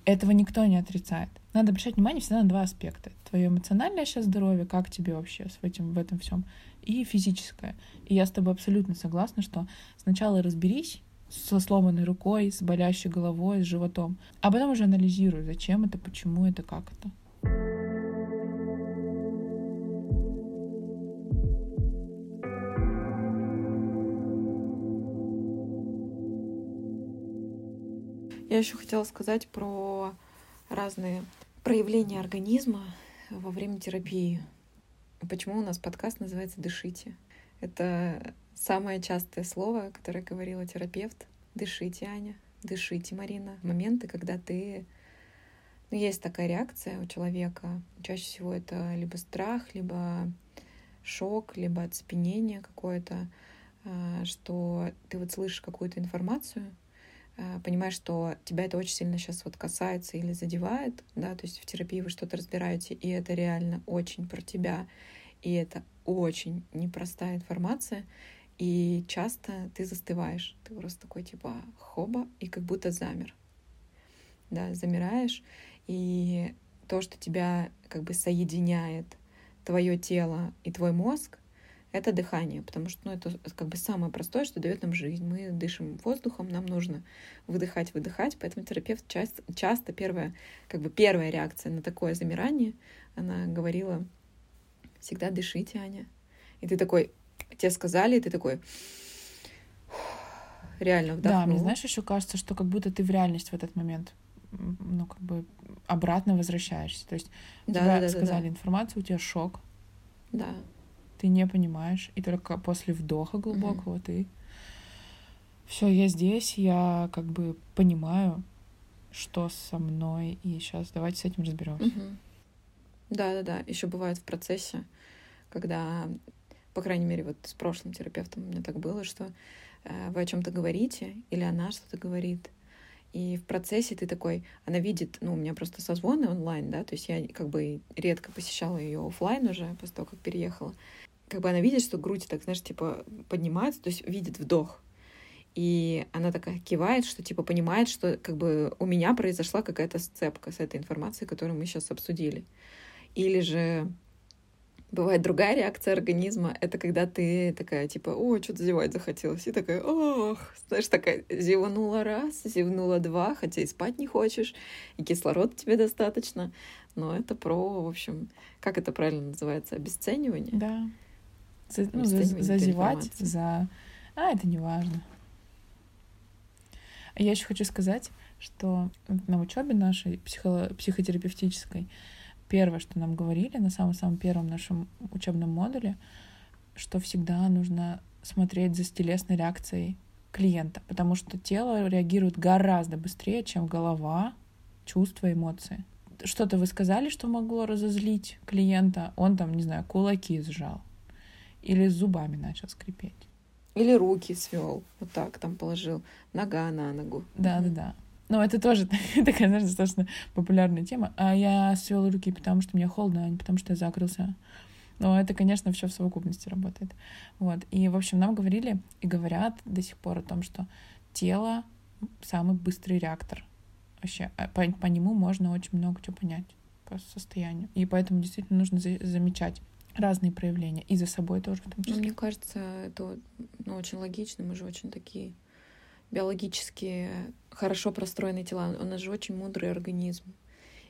Этого никто не отрицает. Надо обращать внимание всегда на два аспекта. Твое эмоциональное сейчас здоровье, как тебе вообще с этим, в этом всем, и физическое. И я с тобой абсолютно согласна, что сначала разберись, со сломанной рукой, с болящей головой, с животом. А потом уже анализирую, зачем это, почему это, как это. Я еще хотела сказать про разные проявления организма во время терапии. Почему у нас подкаст называется «Дышите»? Это самое частое слово, которое говорила терапевт. Дышите, Аня, дышите, Марина. Моменты, когда ты... Ну, есть такая реакция у человека. Чаще всего это либо страх, либо шок, либо оцепенение какое-то, а, что ты вот слышишь какую-то информацию, а, понимаешь, что тебя это очень сильно сейчас вот касается или задевает, да, то есть в терапии вы что-то разбираете, и это реально очень про тебя, и это очень непростая информация, и часто ты застываешь, ты просто такой типа хоба, и как будто замер, да, замираешь, и то, что тебя как бы соединяет твое тело и твой мозг, это дыхание, потому что ну, это как бы самое простое, что дает нам жизнь. Мы дышим воздухом, нам нужно выдыхать, выдыхать, поэтому терапевт часто, часто первая, как бы первая реакция на такое замирание, она говорила, всегда дышите, Аня. И ты такой, тебе сказали, и ты такой, реально вдохнул. Да, мне знаешь, еще кажется, что как будто ты в реальность в этот момент ну, как бы обратно возвращаешься. То есть да, тебе да, да, сказали да, да. информацию, у тебя шок. Да ты не понимаешь, и только после вдоха глубокого mm-hmm. ты все, я здесь, я как бы понимаю, что со мной, и сейчас давайте с этим разберемся. Mm-hmm. Да, да, да. Еще бывает в процессе, когда, по крайней мере, вот с прошлым терапевтом у меня так было, что э, вы о чем-то говорите, или она что-то говорит, и в процессе ты такой, она видит, ну, у меня просто созвоны онлайн, да, то есть я как бы редко посещала ее офлайн уже после того, как переехала как бы она видит, что грудь так, знаешь, типа поднимается, то есть видит вдох. И она такая кивает, что типа понимает, что как бы у меня произошла какая-то сцепка с этой информацией, которую мы сейчас обсудили. Или же бывает другая реакция организма, это когда ты такая типа, о, что-то зевать захотелось, и такая, ох, знаешь, такая зевнула раз, зевнула два, хотя и спать не хочешь, и кислорода тебе достаточно, но это про, в общем, как это правильно называется, обесценивание? Да. За, ну, за, зазевать, за... А, это не важно. Я еще хочу сказать, что на учебе нашей психо психотерапевтической первое, что нам говорили на самом-самом первом нашем учебном модуле, что всегда нужно смотреть за телесной реакцией клиента, потому что тело реагирует гораздо быстрее, чем голова, чувства, эмоции. Что-то вы сказали, что могло разозлить клиента, он там, не знаю, кулаки сжал или зубами начал скрипеть. Или руки свел, вот так там положил, нога на ногу. Да, да, да. Но это тоже такая, знаешь, достаточно популярная тема. А я свел руки, потому что мне холодно, а не потому что я закрылся. Но это, конечно, все в совокупности работает. Вот. И, в общем, нам говорили и говорят до сих пор о том, что тело самый быстрый реактор. Вообще, а по, по нему можно очень много чего понять по состоянию. И поэтому действительно нужно за замечать разные проявления. И за собой тоже в том числе. Мне кажется, это ну, очень логично. Мы же очень такие биологически хорошо простроенные тела. У нас же очень мудрый организм.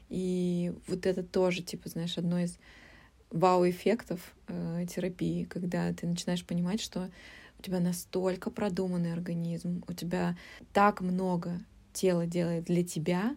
И вот это тоже, типа, знаешь, одно из вау-эффектов э, терапии, когда ты начинаешь понимать, что у тебя настолько продуманный организм, у тебя так много тела делает для тебя,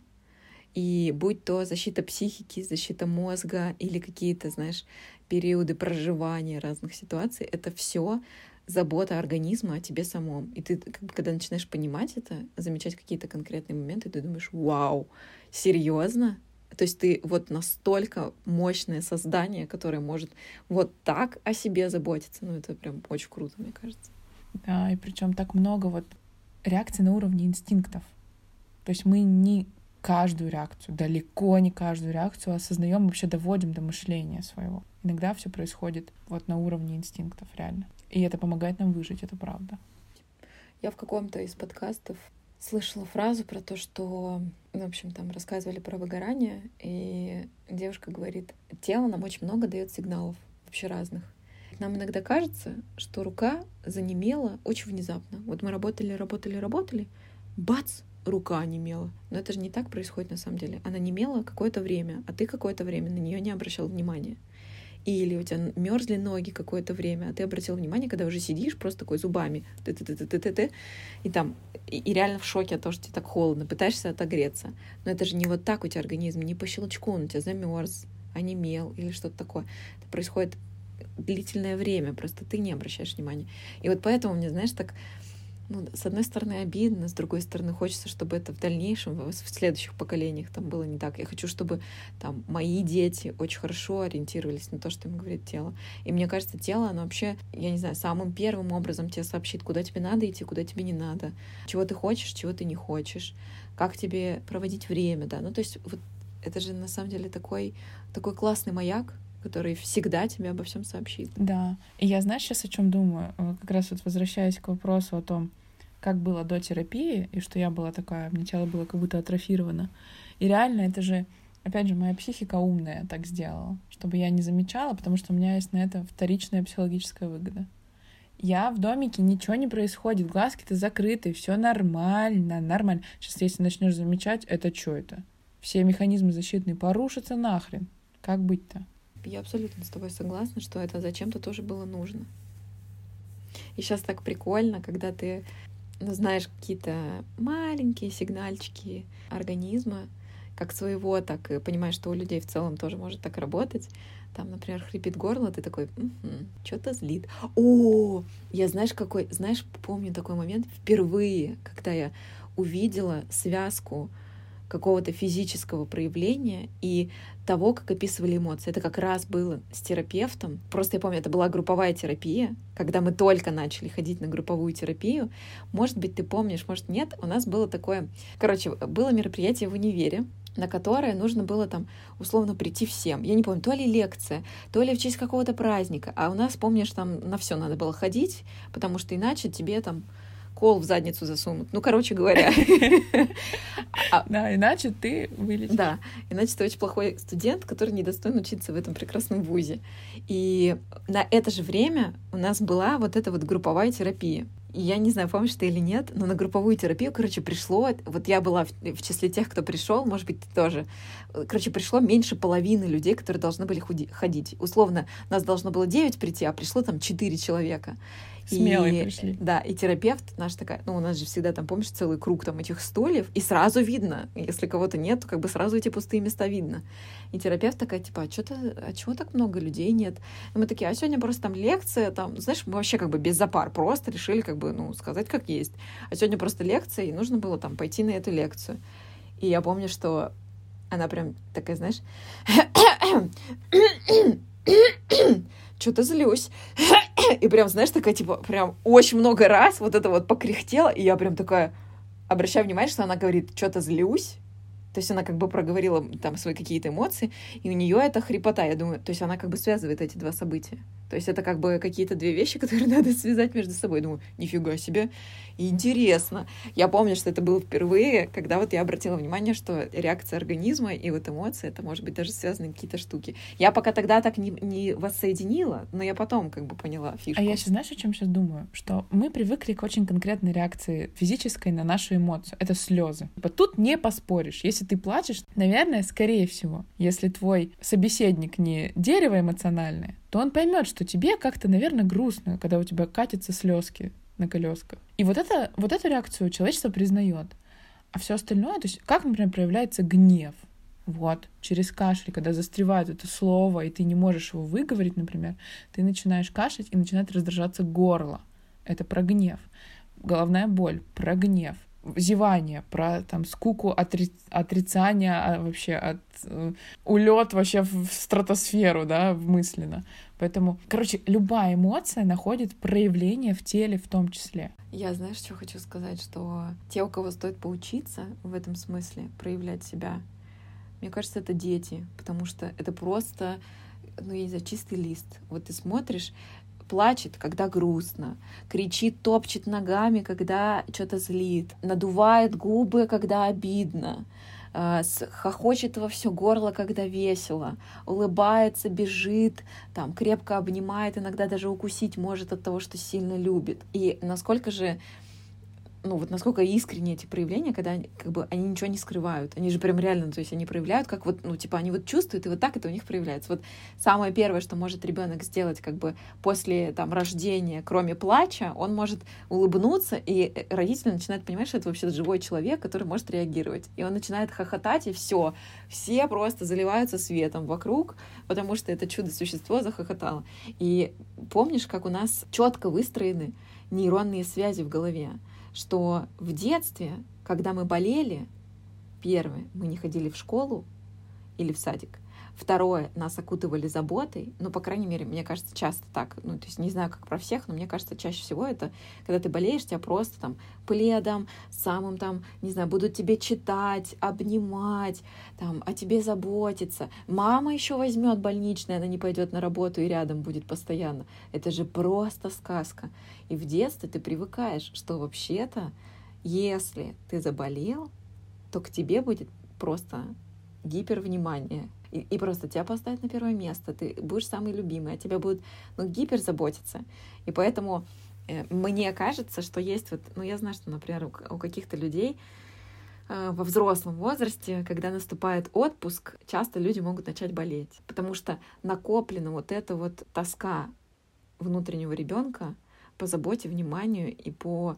и будь то защита психики, защита мозга или какие-то, знаешь, периоды проживания разных ситуаций, это все забота организма о тебе самом. И ты, когда начинаешь понимать это, замечать какие-то конкретные моменты, ты думаешь, вау, серьезно? То есть ты вот настолько мощное создание, которое может вот так о себе заботиться. Ну, это прям очень круто, мне кажется. Да, и причем так много вот реакций на уровне инстинктов. То есть мы не каждую реакцию, далеко не каждую реакцию осознаем, вообще доводим до мышления своего. Иногда все происходит вот на уровне инстинктов, реально. И это помогает нам выжить, это правда. Я в каком-то из подкастов слышала фразу про то, что, в общем, там рассказывали про выгорание, и девушка говорит, тело нам очень много дает сигналов, вообще разных. нам иногда кажется, что рука занемела очень внезапно. Вот мы работали, работали, работали, бац, рука онемела. Но это же не так происходит на самом деле. Она немела какое-то время, а ты какое-то время на нее не обращал внимания. Или у тебя мерзли ноги какое-то время, а ты обратил внимание, когда уже сидишь просто такой зубами, ты ты ты ты ты ты и там, и, и реально в шоке от того, что тебе так холодно, пытаешься отогреться. Но это же не вот так у тебя организм, не по щелчку, он у тебя замерз, онемел или что-то такое. Это происходит длительное время, просто ты не обращаешь внимания. И вот поэтому мне, знаешь, так ну, с одной стороны, обидно, с другой стороны, хочется, чтобы это в дальнейшем, в, следующих поколениях там было не так. Я хочу, чтобы там мои дети очень хорошо ориентировались на то, что им говорит тело. И мне кажется, тело, оно вообще, я не знаю, самым первым образом тебе сообщит, куда тебе надо идти, куда тебе не надо, чего ты хочешь, чего ты не хочешь, как тебе проводить время, да. Ну, то есть вот это же на самом деле такой, такой классный маяк, который всегда тебе обо всем сообщит. Да. И я, знаешь, сейчас о чем думаю? Э, как раз вот возвращаясь к вопросу о том, как было до терапии, и что я была такая, мне тело было как будто атрофировано. И реально это же, опять же, моя психика умная так сделала, чтобы я не замечала, потому что у меня есть на это вторичная психологическая выгода. Я в домике, ничего не происходит, глазки-то закрыты, все нормально, нормально. Сейчас, если начнешь замечать, это что это? Все механизмы защитные порушатся нахрен. Как быть-то? Я абсолютно с тобой согласна, что это зачем-то тоже было нужно. И сейчас так прикольно, когда ты ну, знаешь какие-то маленькие сигнальчики организма, как своего, так и понимаешь, что у людей в целом тоже может так работать. Там, например, хрипит горло, ты такой, угу, что-то злит. О, я знаешь, какой, знаешь, помню такой момент впервые, когда я увидела связку какого-то физического проявления и того, как описывали эмоции. Это как раз было с терапевтом. Просто я помню, это была групповая терапия, когда мы только начали ходить на групповую терапию. Может быть, ты помнишь, может, нет. У нас было такое... Короче, было мероприятие в универе, на которое нужно было там условно прийти всем. Я не помню, то ли лекция, то ли в честь какого-то праздника. А у нас, помнишь, там на все надо было ходить, потому что иначе тебе там кол в задницу засунут. Ну, короче говоря. А, да, иначе ты вылечишь. Да, иначе ты очень плохой студент, который недостоин учиться в этом прекрасном вузе. И на это же время у нас была вот эта вот групповая терапия. И я не знаю, помнишь ты или нет, но на групповую терапию, короче, пришло, вот я была в, в числе тех, кто пришел, может быть, ты тоже. Короче, пришло меньше половины людей, которые должны были худи- ходить. Условно, нас должно было 9 прийти, а пришло там 4 человека. Смелые и, пришли. Да, и терапевт наш такая, ну, у нас же всегда там, помнишь, целый круг там этих стульев, и сразу видно, если кого-то нет, то как бы сразу эти пустые места видно. И терапевт такая, типа, а что-то, а чего так много людей нет? И мы такие, а сегодня просто там лекция, там, знаешь, мы вообще как бы без запар, просто решили как бы, ну, сказать как есть. А сегодня просто лекция, и нужно было там пойти на эту лекцию. И я помню, что она прям такая, знаешь, что-то злюсь. И прям, знаешь, такая, типа, прям очень много раз вот это вот покряхтела, и я прям такая обращаю внимание, что она говорит, что-то злюсь, то есть она как бы проговорила там свои какие-то эмоции, и у нее это хрипота, я думаю, то есть она как бы связывает эти два события. То есть это как бы какие-то две вещи, которые надо связать между собой. Думаю, нифига себе, интересно. Я помню, что это было впервые, когда вот я обратила внимание, что реакция организма и вот эмоции, это может быть даже связаны какие-то штуки. Я пока тогда так не, не воссоединила, но я потом как бы поняла фишку. А я сейчас, знаешь, о чем сейчас думаю? Что мы привыкли к очень конкретной реакции физической на нашу эмоцию. Это слезы. Типа тут не поспоришь. Если ты плачешь, наверное, скорее всего, если твой собеседник не дерево эмоциональное, то он поймет, что тебе как-то, наверное, грустно, когда у тебя катятся слезки на колесках. И вот, это, вот эту реакцию человечество признает. А все остальное, то есть как, например, проявляется гнев, вот, через кашель, когда застревает это слово, и ты не можешь его выговорить, например, ты начинаешь кашлять, и начинает раздражаться горло. Это про гнев. Головная боль, про гнев зевание, про там скуку, отри... отрицание, а вообще от э, улет вообще в стратосферу, да, мысленно. Поэтому, короче, любая эмоция находит проявление в теле в том числе. Я, знаешь, что хочу сказать, что те, у кого стоит поучиться в этом смысле, проявлять себя, мне кажется, это дети, потому что это просто, ну, я не знаю, чистый лист. Вот ты смотришь, плачет, когда грустно, кричит, топчет ногами, когда что-то злит, надувает губы, когда обидно, э, хохочет во все горло, когда весело, улыбается, бежит, там, крепко обнимает, иногда даже укусить может от того, что сильно любит. И насколько же ну вот насколько искренние эти проявления, когда они, как бы они ничего не скрывают. Они же прям реально, то есть они проявляют, как вот, ну, типа, они вот чувствуют, и вот так это у них проявляется. Вот самое первое, что может ребенок сделать, как бы после там рождения, кроме плача, он может улыбнуться, и родители начинают понимать, что это вообще живой человек, который может реагировать. И он начинает хохотать, и все. Все просто заливаются светом вокруг, потому что это чудо-существо захохотало. И помнишь, как у нас четко выстроены нейронные связи в голове? Что в детстве, когда мы болели, первое, мы не ходили в школу или в садик, Второе, нас окутывали заботой. Ну, по крайней мере, мне кажется, часто так. Ну, то есть не знаю, как про всех, но мне кажется, чаще всего это, когда ты болеешь, тебя просто там пледом, самым там, не знаю, будут тебе читать, обнимать, там, о тебе заботиться. Мама еще возьмет больничное, она не пойдет на работу и рядом будет постоянно. Это же просто сказка. И в детстве ты привыкаешь, что вообще-то, если ты заболел, то к тебе будет просто гипервнимание, и, просто тебя поставят на первое место, ты будешь самый любимый, а тебя будут ну, гипер заботиться. И поэтому э, мне кажется, что есть вот, ну я знаю, что, например, у, у каких-то людей э, во взрослом возрасте, когда наступает отпуск, часто люди могут начать болеть, потому что накоплена вот эта вот тоска внутреннего ребенка по заботе, вниманию и по,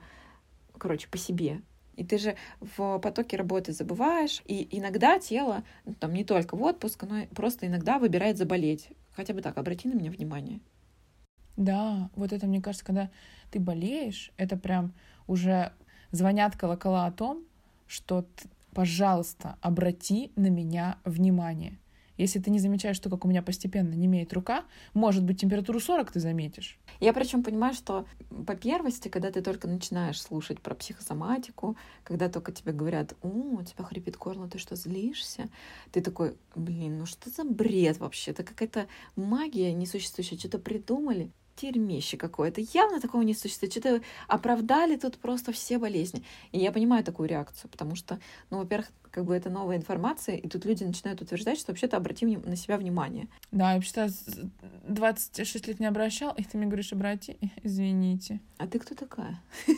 короче, по себе. И ты же в потоке работы забываешь, и иногда тело, ну, там не только в отпуск, но просто иногда выбирает заболеть. Хотя бы так, обрати на меня внимание. Да, вот это, мне кажется, когда ты болеешь, это прям уже звонят колокола о том, что, пожалуйста, обрати на меня внимание. Если ты не замечаешь, что как у меня постепенно не имеет рука, может быть, температуру 40 ты заметишь. Я причем понимаю, что по первости, когда ты только начинаешь слушать про психосоматику, когда только тебе говорят, о, у тебя хрипит горло, ты что, злишься? Ты такой, блин, ну что за бред вообще? Это какая-то магия несуществующая, что-то придумали дерьмище какое-то. Явно такого не существует. Что-то оправдали тут просто все болезни. И я понимаю такую реакцию, потому что, ну, во-первых, как бы это новая информация, и тут люди начинают утверждать, что вообще-то обрати на себя внимание. Да, я вообще-то 26 лет не обращал, и ты мне говоришь, обрати, извините. А ты кто такая?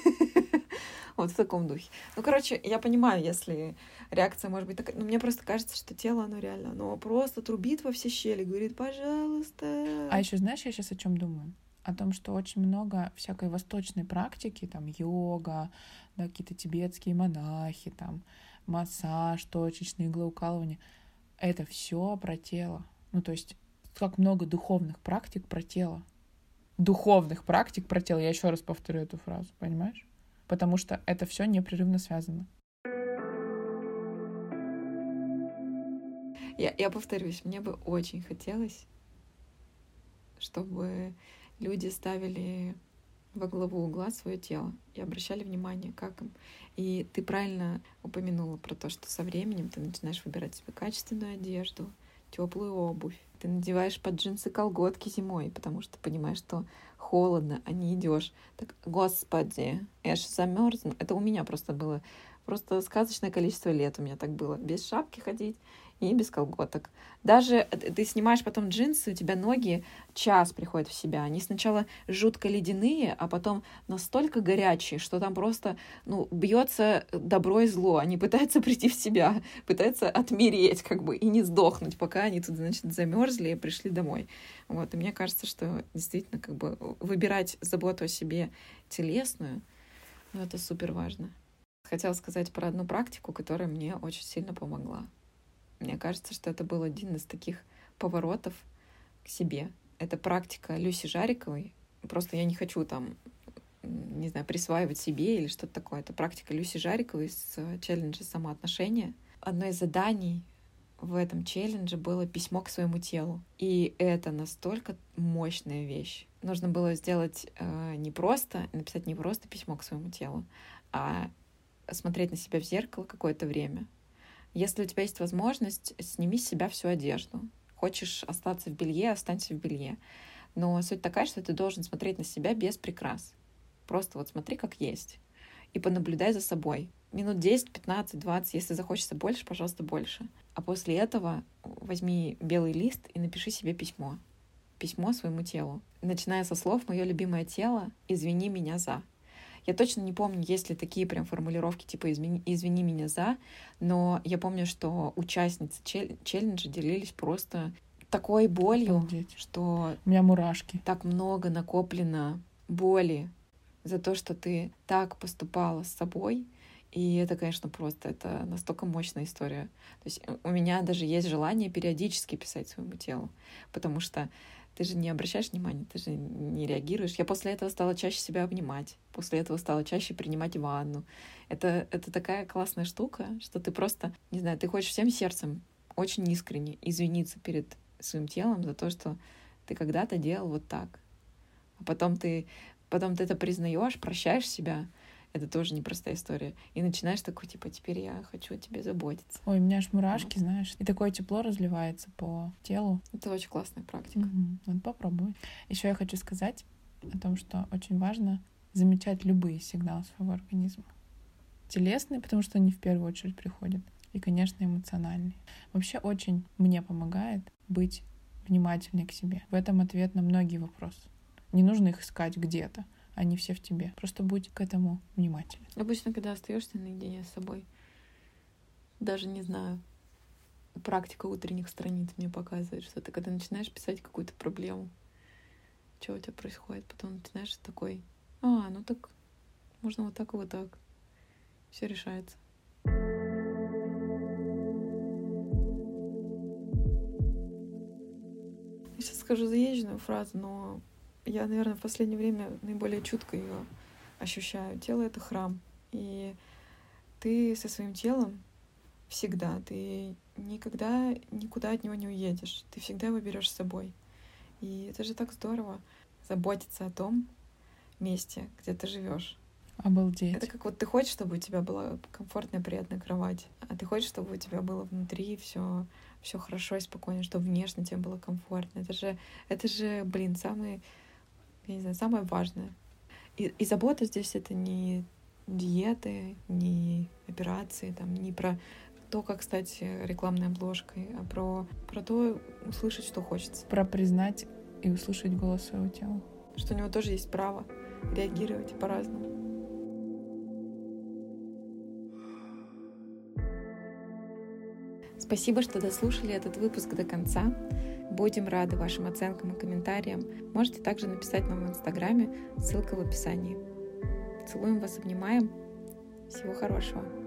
Вот в таком духе. Ну, короче, я понимаю, если реакция может быть такая. Но мне просто кажется, что тело, оно реально, оно просто трубит во все щели, говорит, пожалуйста. А еще знаешь, я сейчас о чем думаю? О том, что очень много всякой восточной практики, там йога, да, какие-то тибетские монахи, там массаж, точечные иглоукалывания. Это все про тело. Ну, то есть, как много духовных практик про тело. Духовных практик про тело. Я еще раз повторю эту фразу, понимаешь? Потому что это все непрерывно связано. Я, я повторюсь, мне бы очень хотелось, чтобы люди ставили во главу угла свое тело и обращали внимание, как им. И ты правильно упомянула про то, что со временем ты начинаешь выбирать себе качественную одежду, теплую обувь. Ты надеваешь под джинсы колготки зимой, потому что понимаешь, что холодно, а не идешь. Так, господи, я же замерзну. Это у меня просто было просто сказочное количество лет у меня так было. Без шапки ходить и без колготок. Даже ты снимаешь потом джинсы, у тебя ноги час приходят в себя. Они сначала жутко ледяные, а потом настолько горячие, что там просто ну, бьется добро и зло. Они пытаются прийти в себя, пытаются отмереть, как бы, и не сдохнуть, пока они тут, значит, замерзли и пришли домой. Вот. И мне кажется, что действительно, как бы, выбирать заботу о себе телесную, ну, это супер важно. Хотела сказать про одну практику, которая мне очень сильно помогла. Мне кажется, что это был один из таких поворотов к себе. Это практика Люси Жариковой. Просто я не хочу там, не знаю, присваивать себе или что-то такое. Это практика Люси Жариковой с челленджа самоотношения. Одно из заданий в этом челлендже было письмо к своему телу. И это настолько мощная вещь. Нужно было сделать э, не просто, написать не просто письмо к своему телу, а смотреть на себя в зеркало какое-то время, если у тебя есть возможность, сними с себя всю одежду. Хочешь остаться в белье, останься в белье. Но суть такая, что ты должен смотреть на себя без прикрас. Просто вот смотри, как есть. И понаблюдай за собой. минут 10, 15, 20, если захочется больше, пожалуйста, больше. А после этого возьми белый лист и напиши себе письмо. Письмо своему телу. Начиная со слов «Мое любимое тело, извини меня за». Я точно не помню, есть ли такие прям формулировки типа «извини, извини меня за», но я помню, что участницы челленджа делились просто такой болью, Обалдеть. что У меня мурашки. так много накоплено боли за то, что ты так поступала с собой. И это, конечно, просто это настолько мощная история. То есть у меня даже есть желание периодически писать своему телу, потому что ты же не обращаешь внимания, ты же не реагируешь. Я после этого стала чаще себя обнимать, после этого стала чаще принимать ванну. Это, это такая классная штука, что ты просто, не знаю, ты хочешь всем сердцем очень искренне извиниться перед своим телом за то, что ты когда-то делал вот так. А потом ты, потом ты это признаешь, прощаешь себя, это тоже непростая история. И начинаешь такой, типа, теперь я хочу о тебе заботиться. Ой, у меня аж мурашки, знаешь. И такое тепло разливается по телу. Это очень классная практика. Мгм. Надо попробовать. Еще я хочу сказать о том, что очень важно замечать любые сигналы своего организма. Телесные, потому что они в первую очередь приходят. И, конечно, эмоциональные. Вообще очень мне помогает быть внимательнее к себе. В этом ответ на многие вопросы. Не нужно их искать где-то. Они все в тебе. Просто будь к этому внимательным. Обычно, когда остаешься наедине с собой, даже не знаю, практика утренних страниц мне показывает, что ты когда начинаешь писать какую-то проблему, что у тебя происходит, потом начинаешь такой, а, ну так можно вот так и вот так. Все решается. Я сейчас скажу заезженную фразу, но я, наверное, в последнее время наиболее чутко ее ощущаю. Тело — это храм. И ты со своим телом всегда, ты никогда никуда от него не уедешь. Ты всегда его берешь с собой. И это же так здорово заботиться о том месте, где ты живешь. Обалдеть. Это как вот ты хочешь, чтобы у тебя была комфортная, приятная кровать, а ты хочешь, чтобы у тебя было внутри все все хорошо и спокойно, чтобы внешне тебе было комфортно. Это же, это же, блин, самый, я не знаю, самое важное. И, и забота здесь это не диеты, не операции, там, не про то, как стать рекламной обложкой, а про, про то, услышать, что хочется. Про признать и услышать голос своего тела. Что у него тоже есть право реагировать по-разному. Спасибо, что дослушали этот выпуск до конца. Будем рады вашим оценкам и комментариям. Можете также написать нам в Инстаграме, ссылка в описании. Целуем вас, обнимаем. Всего хорошего.